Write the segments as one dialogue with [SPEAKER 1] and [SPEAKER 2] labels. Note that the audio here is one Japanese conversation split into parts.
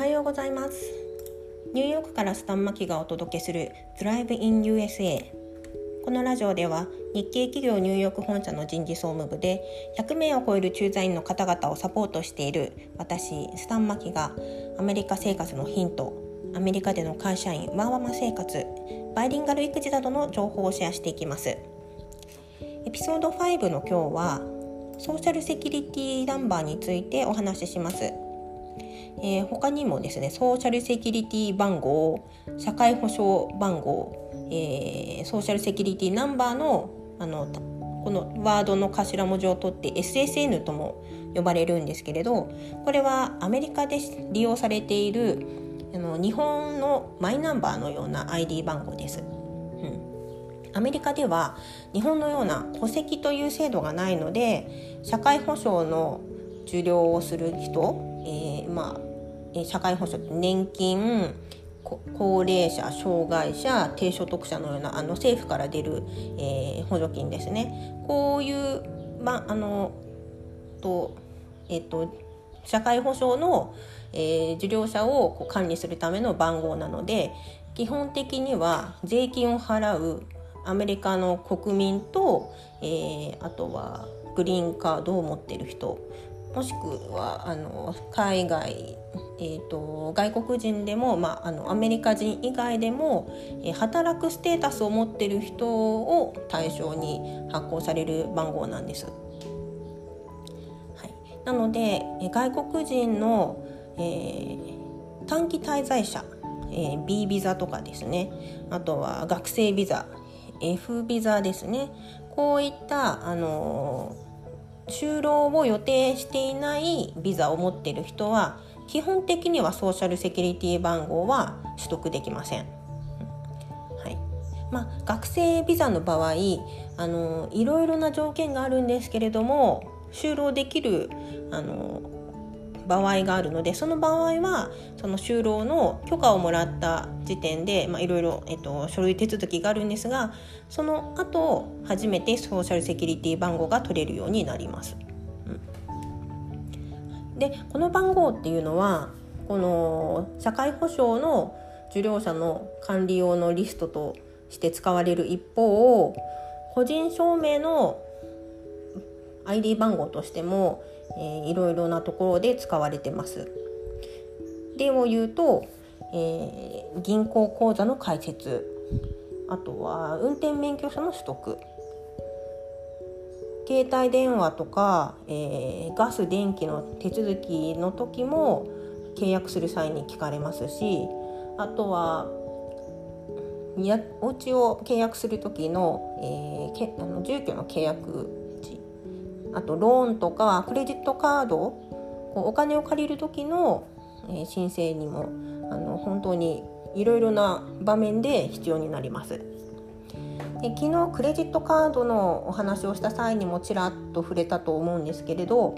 [SPEAKER 1] はようございます。ニューヨークからスタンマキがお届けする Drive in USA このラジオでは日系企業ニューヨーク本社の人事総務部で100名を超える駐在員の方々をサポートしている私スタンマキがアメリカ生活のヒントアメリカでの会社員ワーワマ生活バイリンガル育児などの情報をシェアしていきます。エピソード5の今日はソーシャルセキュリティナンバーについてお話しします。えー、他にもですねソーシャルセキュリティ番号社会保障番号、えー、ソーシャルセキュリティナンバーのあのこのワードの頭文字を取って SSN とも呼ばれるんですけれどこれはアメリカで利用されているあの日本のマイナンバーのような ID 番号です。うんアメリカでは日本のような戸籍という制度がないので社会保障の受領をする人、まあ、社会保障年金高齢者障害者低所得者のようなあの政府から出る、えー、補助金ですね。こういう、まあのとえっ、と社会保障の、えー、受領者をこう管理するための番号なので基本的には税金を払うアメリカの国民と、えー、あとはグリーンカードを持ってる人もしくはあの海外、えーと、外国人でも、まあ、あのアメリカ人以外でも、えー、働くステータスを持ってる人を対象に発行される番号なんです。はい、なので、え、外国人の、えー、短期滞在者、えー、B ビザとかですね。あとは学生ビザ F ビザですね。こういったあのー就労を予定していないビザを持っている人は基本的にはソーシャルセキュリティ番号は取得できません。はいまあ、学生ビザの場合あのいろいろな条件があるんですけれども就労できるあの場合があるのでその場合はその就労の許可をもらった時点でいろいろ書類手続きがあるんですがその後初めてソーシャルセキュリティ番号が取れるようになります。うん、でこの番号っていうのはこの社会保障の受領者の管理用のリストとして使われる一方個人証明の ID 番号としてもえー、いろいろなところで使われてます。でを言うと、えー、銀行口座の開設あとは運転免許証の取得携帯電話とか、えー、ガス電気の手続きの時も契約する際に聞かれますしあとはやお家を契約する時の,、えー、けあの住居の契約あとローンとかクレジットカードお金を借りる時の、申請にもあの本当にいろいろな場面で必要になります。で昨日クレジットカードのお話をした際にもちらっと触れたと思うんですけれど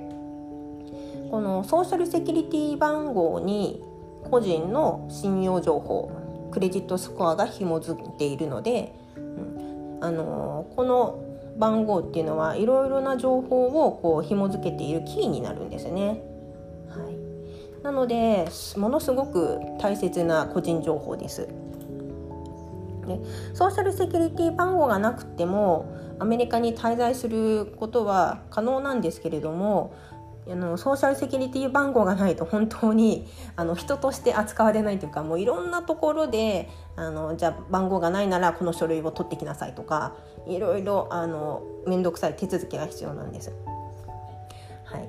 [SPEAKER 1] このソーシャルセキュリティ番号に個人の信用情報クレジットスコアが紐づいているので、うん、あのこの番号っていうのはいろいろな情報をこう紐付けているキーになるんですね。はい、なのでものすごく大切な個人情報です。でソーシャルセキュリティ番号がなくてもアメリカに滞在することは可能なんですけれどもあのソーシャルセキュリティ番号がないと本当に あの人として扱われないというかもういろんなところであのじゃあ番号がないならこの書類を取ってきなさいとかいろいろあの面倒くさい手続きが必要なんです。はい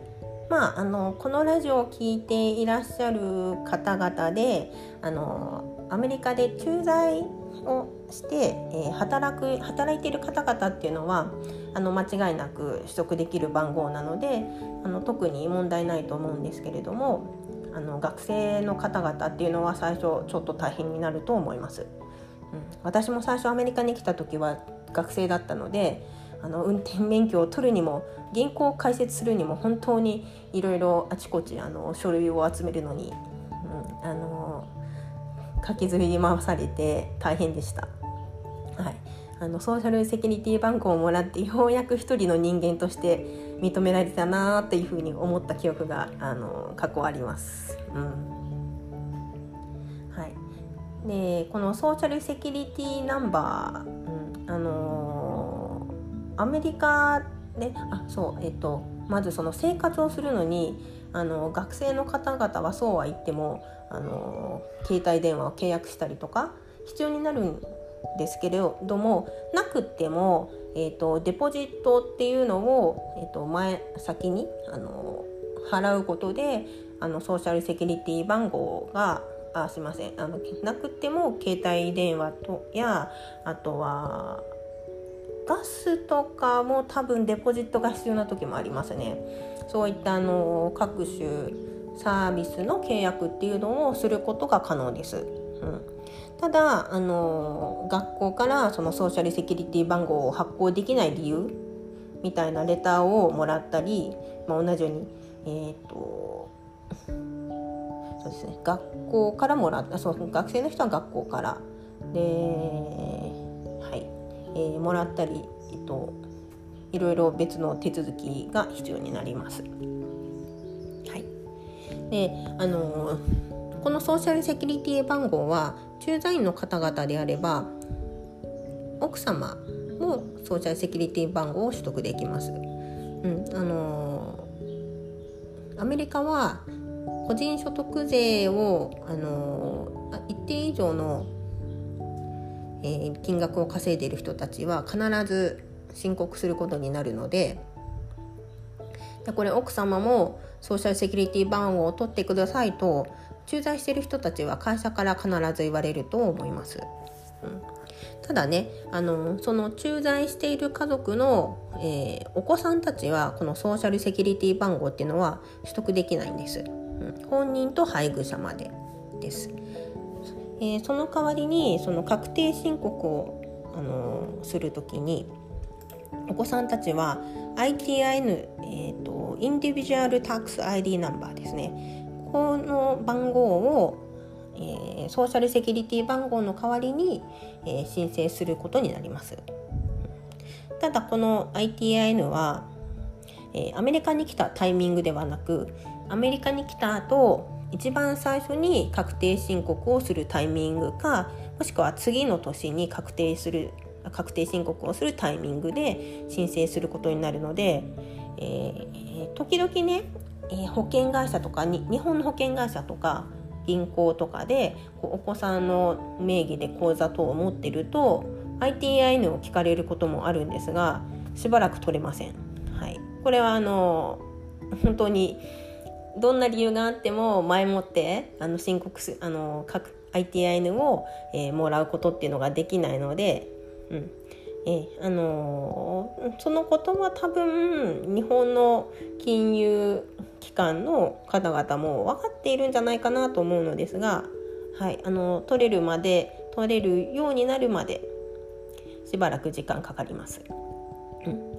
[SPEAKER 1] まあ、あのこのラジオを聴いていらっしゃる方々であのアメリカで駐在をして、えー、働く働いている方々っていうのはあの間違いなく取得できる番号なのであの特に問題ないと思うんですけれどもあの学生の方々っていうのは最初ちょっと大変になると思います。うん、私も最初アメリカに来た時は学生だったのであの運転免許を取るにも銀行を開設するにも本当にいろいろあちこちあの書類を集めるのに、うん、あの書きずり回されて大変でした。はい、あのソーシャルセキュリティ番号をもらってようやく一人の人間として認められたなっていうふうに思った記憶があの過去あります。うんでこのソーシャルセキュリティナンバー、うん、あのー、アメリカであそうえっとまずその生活をするのにあの学生の方々はそうは言ってもあの携帯電話を契約したりとか必要になるんですけれどもなくても、えーと、デポジットっていうのを、えーと、前先にあの払うことであのソーシャルセキュリティ番号があすいませんあのなくても携帯電話とやあとはガスとかも多分デポジットが必要な時もありますね。そういったあの各種サービスの契約っていうのをすることが可能です。うんただあの学校からそのソーシャルセキュリティ番号を発行できない理由みたいなレターをもらったり、まあ、同じように、えーとそうですね、学校からもらったそう学生の人は学校からで、えー、もらったり、えっと、いろいろ別の手続きが必要になります。はい、であのこのソーシャルセキュリティ番号は駐在員の方々であれば奥様もソーシャルセキュリティ番号を取得できます。うん、あの、アメリカは個人所得税を、あの、一定以上の、え、金額を稼いでいる人たちは必ず申告することになるのででこれ奥様もソーシャルセキュリティ番号を取ってくださいと駐在している人たちは会社から必ず言われると思います。うん、ただねあのその駐在している家族の、えー、お子さんたちはこのソーシャルセキュリティ番号っていうのは取得できないんです。うん、本人と配偶者までです。えー、その代わりにその確定申告を、あのー、する時にお子さんたちは ITIN、えーと、インディビジュアルタックス ID ナンバーですねこの番号を、えー、ソーシャルセキュリティ番号の代わりに、え、申請することになります。ただこの ITIN は、え、アメリカに来たタイミングではなくアメリカに来た後一番最初に確定申告をするタイミングかもしくは次の年に確定する確定申告をするタイミングで申請することになるので、えー、時々ねえー、保険会社とかに日本の保険会社とか銀行とかでこうお子さんの名義で口座等を持ってると ITIN を聞かれることもあるんですがしばらく取れません。はい、これはあの本当にどんな理由があっても前もってあの申告すあの各 ITIN を、えー、もらうことっていうのができないので、うん、えあのー、そのことは多分日本の金融機関の方々も分かっているんじゃないかなと思うのですが、はい、あの取れるまで取れるようになるまでしばらく時間かかります。うん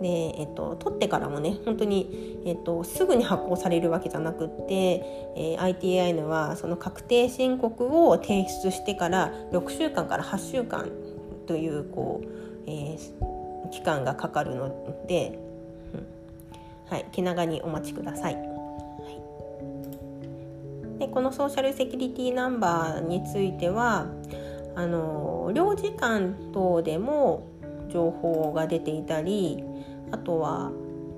[SPEAKER 1] でえっと、取ってからもね本当に、えっと、すぐに発行されるわけじゃなくって、えー、ITIN はその確定申告を提出してから6週間から8週間というこうえー、期間がかかるので、うん、はい、気長にお待ちください。はい、でこのソーシャルセキュリティナンバーについてはあの領事館等でも情報が出ていたりあとは、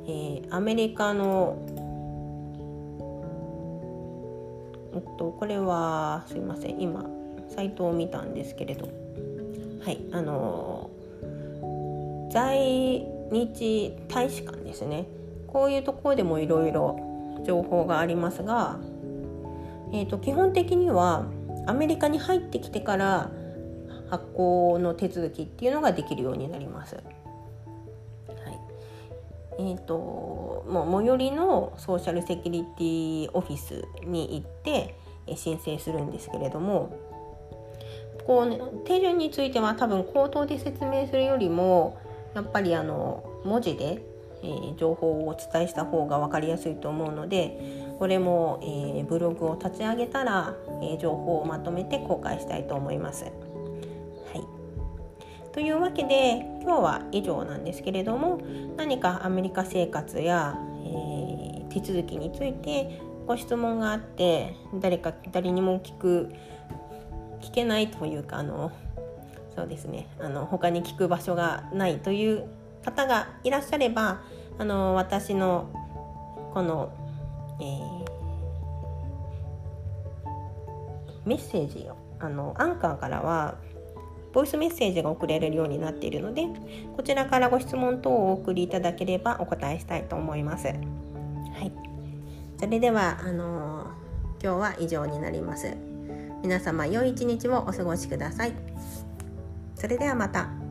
[SPEAKER 1] えー、アメリカのえっとこれはすいません今サイトを見たんですけれど。はいあの在日大使館ですね。こういうところでもいろいろ情報がありますが、えーと、基本的にはアメリカに入ってきてから発行の手続きっていうのができるようになります。はいえーと、もう最寄りのソーシャルセキュリティオフィスに行って申請するんですけれどもこう、ね、手順については多分口頭で説明するよりもやっぱりあの文字で、えー、情報をお伝えした方が分かりやすいと思うのでこれも、えー、ブログを立ち上げたら、えー、情報をまとめて公開したいと思います。というわけで今日は以上なんですけれども何かアメリカ生活や、えー、手続きについてご質問があって誰か誰にも聞く聞けないというかあのそうですねあの他に聞く場所がないという方がいらっしゃればあの私のこの、えー、メッセージをあのアンカーからはボイスメッセージが送れるようになっているのでこちらからご質問等をお送りいただければお答えしたいと思います。はい、それではあの今日は以上になります。皆様良い一日をお過ごしください。それではまた。